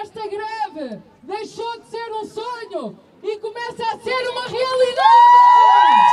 esta greve deixou de ser um sonho e começa a ser uma realidade!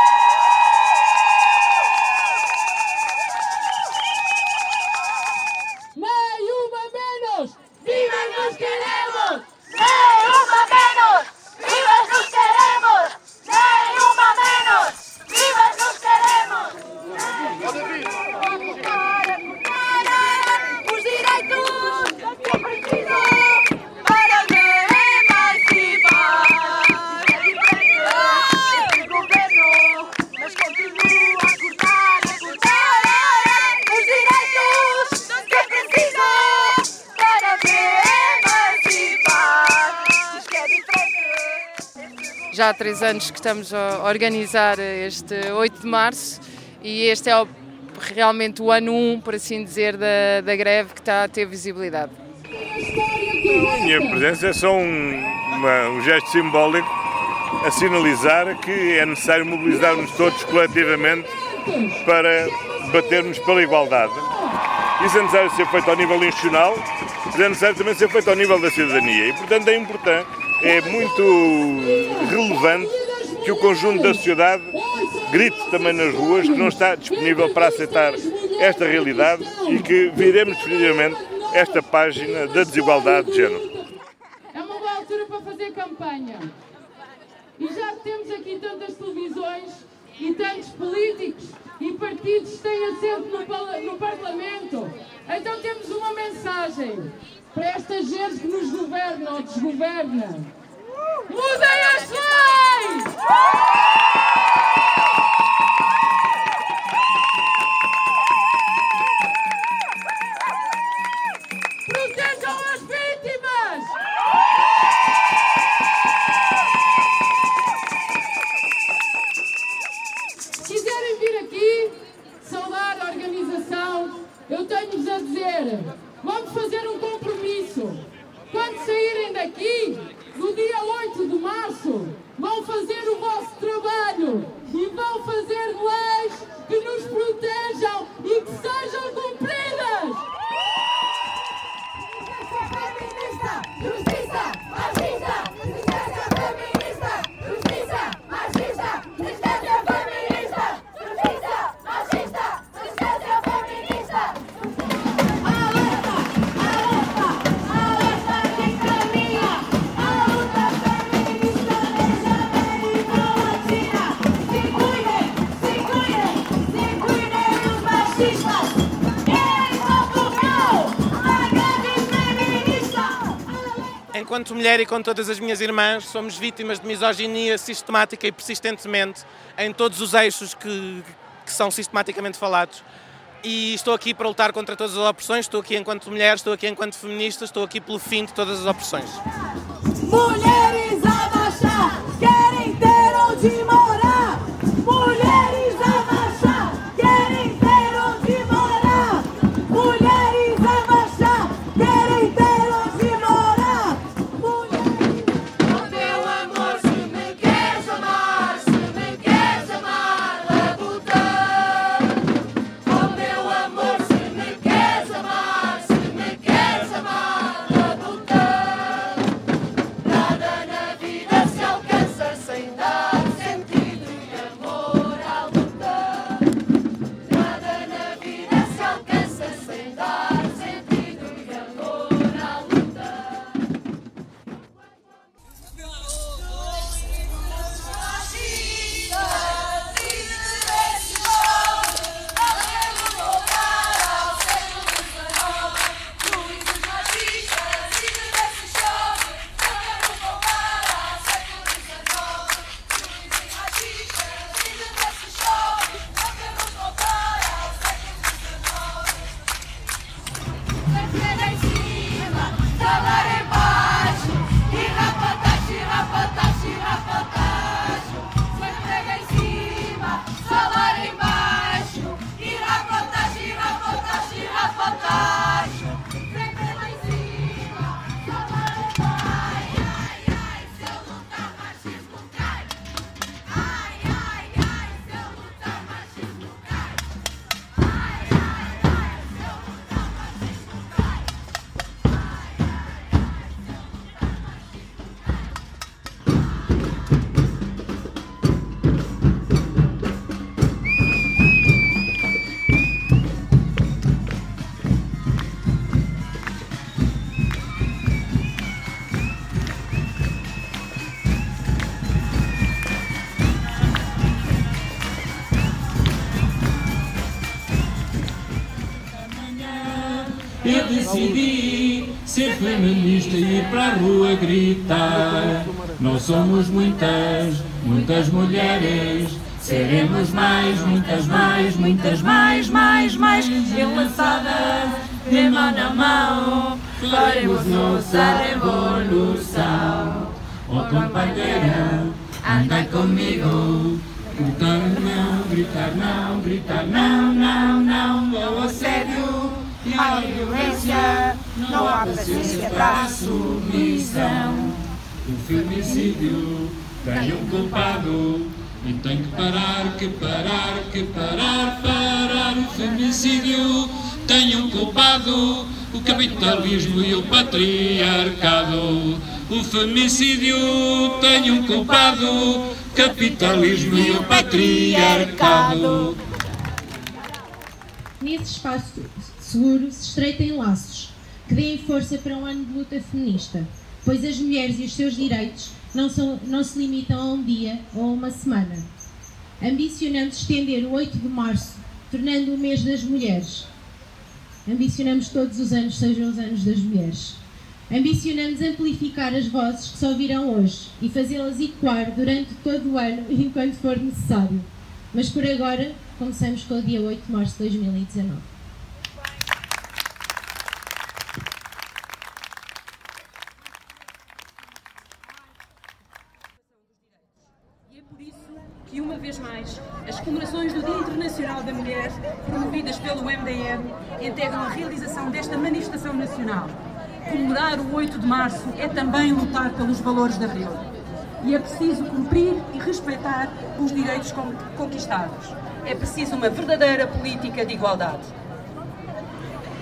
Já há três anos que estamos a organizar este 8 de março e este é o- realmente o ano 1, por assim dizer, da, da greve que está a ter visibilidade. A minha presença é só um, uma- um gesto simbólico a sinalizar que é necessário mobilizarmos todos coletivamente para batermos pela igualdade. Isso é necessário ser feito ao nível institucional, mas é necessário também ser feito ao nível da cidadania. E, portanto, é importante, é muito relevante que o conjunto da sociedade grite também nas ruas que não está disponível para aceitar esta realidade e que viremos definitivamente esta página da desigualdade de género. É uma boa altura para fazer campanha. E já temos aqui tantas televisões e tantos políticos e partidos têm assento no, no Parlamento, então temos uma mensagem para esta gente que nos governa ou desgoverna. Mudem as leis! Enquanto mulher e com todas as minhas irmãs, somos vítimas de misoginia sistemática e persistentemente em todos os eixos que, que são sistematicamente falados. E estou aqui para lutar contra todas as opressões, estou aqui enquanto mulher, estou aqui enquanto feminista, estou aqui pelo fim de todas as opressões. Mulheres decidi ser feminista e ir para a rua gritar. Nós somos muitas, muitas mulheres. Seremos mais, muitas mais, muitas mais, mais, mais enlaçadas de mão na mão. Faremos nossa revolução. Oh companheira, anda comigo. Gritar não, gritar não, gritar não, não, não, ao assédio e violência. Não há paciência para a submissão. O femicídio tem um culpado e tem que parar, que parar, que parar, parar. O femicídio tem um culpado, o capitalismo e o patriarcado. O femicídio tem um culpado, capitalismo e o patriarcado. Nesse espaço seguro se estreitem laços que deem força para um ano de luta feminista, pois as mulheres e os seus direitos não, são, não se limitam a um dia ou a uma semana. Ambicionamos estender o 8 de março, tornando o mês das mulheres. Ambicionamos todos os anos sejam os anos das mulheres. Ambicionamos amplificar as vozes que só virão hoje e fazê-las ecoar durante todo o ano enquanto for necessário. Mas por agora, começamos com o dia 8 de março de 2019. E é por isso que, uma vez mais, as comemorações do Dia Internacional da Mulher, promovidas pelo MDM, integram a realização desta manifestação nacional. Comemorar o 8 de março é também lutar pelos valores de Abril. E é preciso cumprir e respeitar os direitos con- conquistados. É preciso uma verdadeira política de igualdade.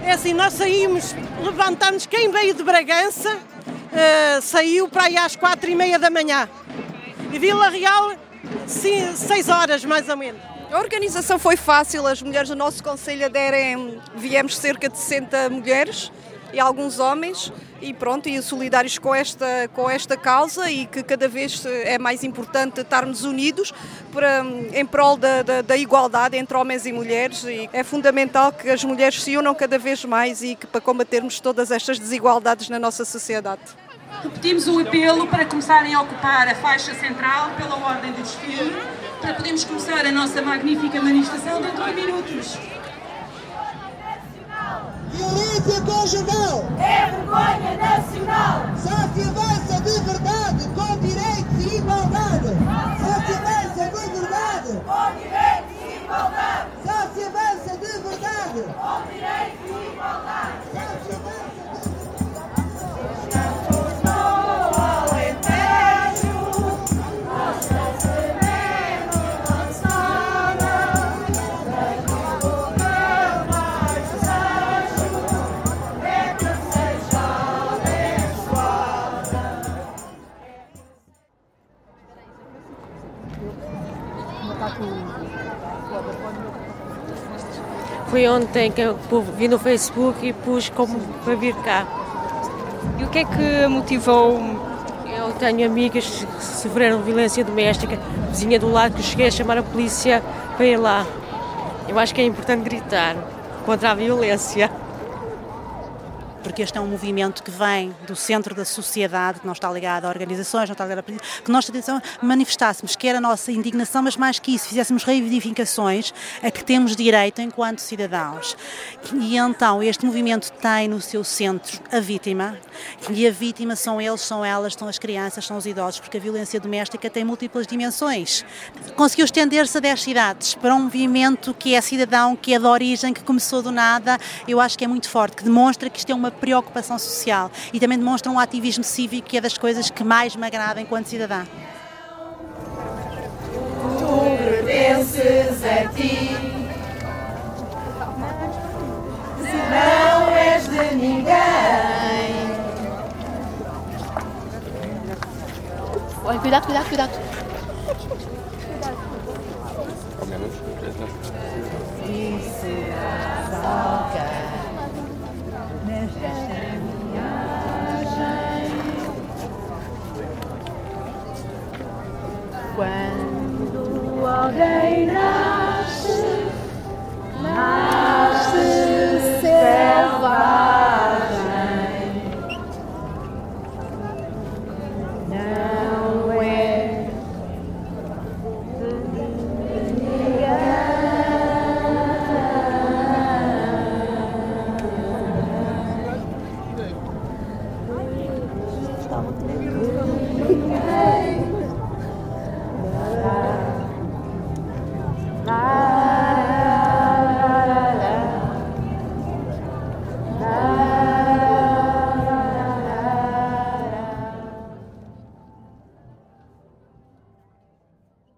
É assim, nós saímos, levantamos, quem veio de Bragança eh, saiu para aí às quatro e meia da manhã. E Vila Real, sim, seis horas mais ou menos. A organização foi fácil, as mulheres do nosso Conselho aderem, viemos cerca de 60 mulheres e alguns homens e pronto, e solidários com esta, com esta causa e que cada vez é mais importante estarmos unidos para, em prol da, da, da igualdade entre homens e mulheres e é fundamental que as mulheres se unam cada vez mais e que para combatermos todas estas desigualdades na nossa sociedade. Repetimos o apelo para começarem a ocupar a faixa central pela ordem do desfile, para podermos começar a nossa magnífica manifestação dentro de minutos. Violência conjugal É vergonha nacional! só se avança de verdade com direitos e igualdade. Foi ontem que eu vi no Facebook e pus como para vir cá. E o que é que motivou? Eu tenho amigas que sofreram violência doméstica, vizinha do lado que eu cheguei a chamar a polícia para ir lá. Eu acho que é importante gritar contra a violência. Porque este é um movimento que vem do centro da sociedade, que não está ligado a organizações, não está ligado a que nós manifestássemos quer a nossa indignação, mas mais que isso, fizéssemos reivindicações a que temos direito enquanto cidadãos. E então este movimento tem no seu centro a vítima, e a vítima são eles, são elas, são as crianças, são os idosos, porque a violência doméstica tem múltiplas dimensões. Conseguiu estender-se a 10 cidades para um movimento que é cidadão, que é de origem, que começou do nada, eu acho que é muito forte, que demonstra que isto é uma preocupação social e também demonstra um ativismo cívico que é das coisas que mais me agrada enquanto cidadã. Tu pertences a ti. Não és de ninguém. Olha, cuidado, cuidado, cuidado. E serás alguém. Quando alguém nasce, দাওয়াত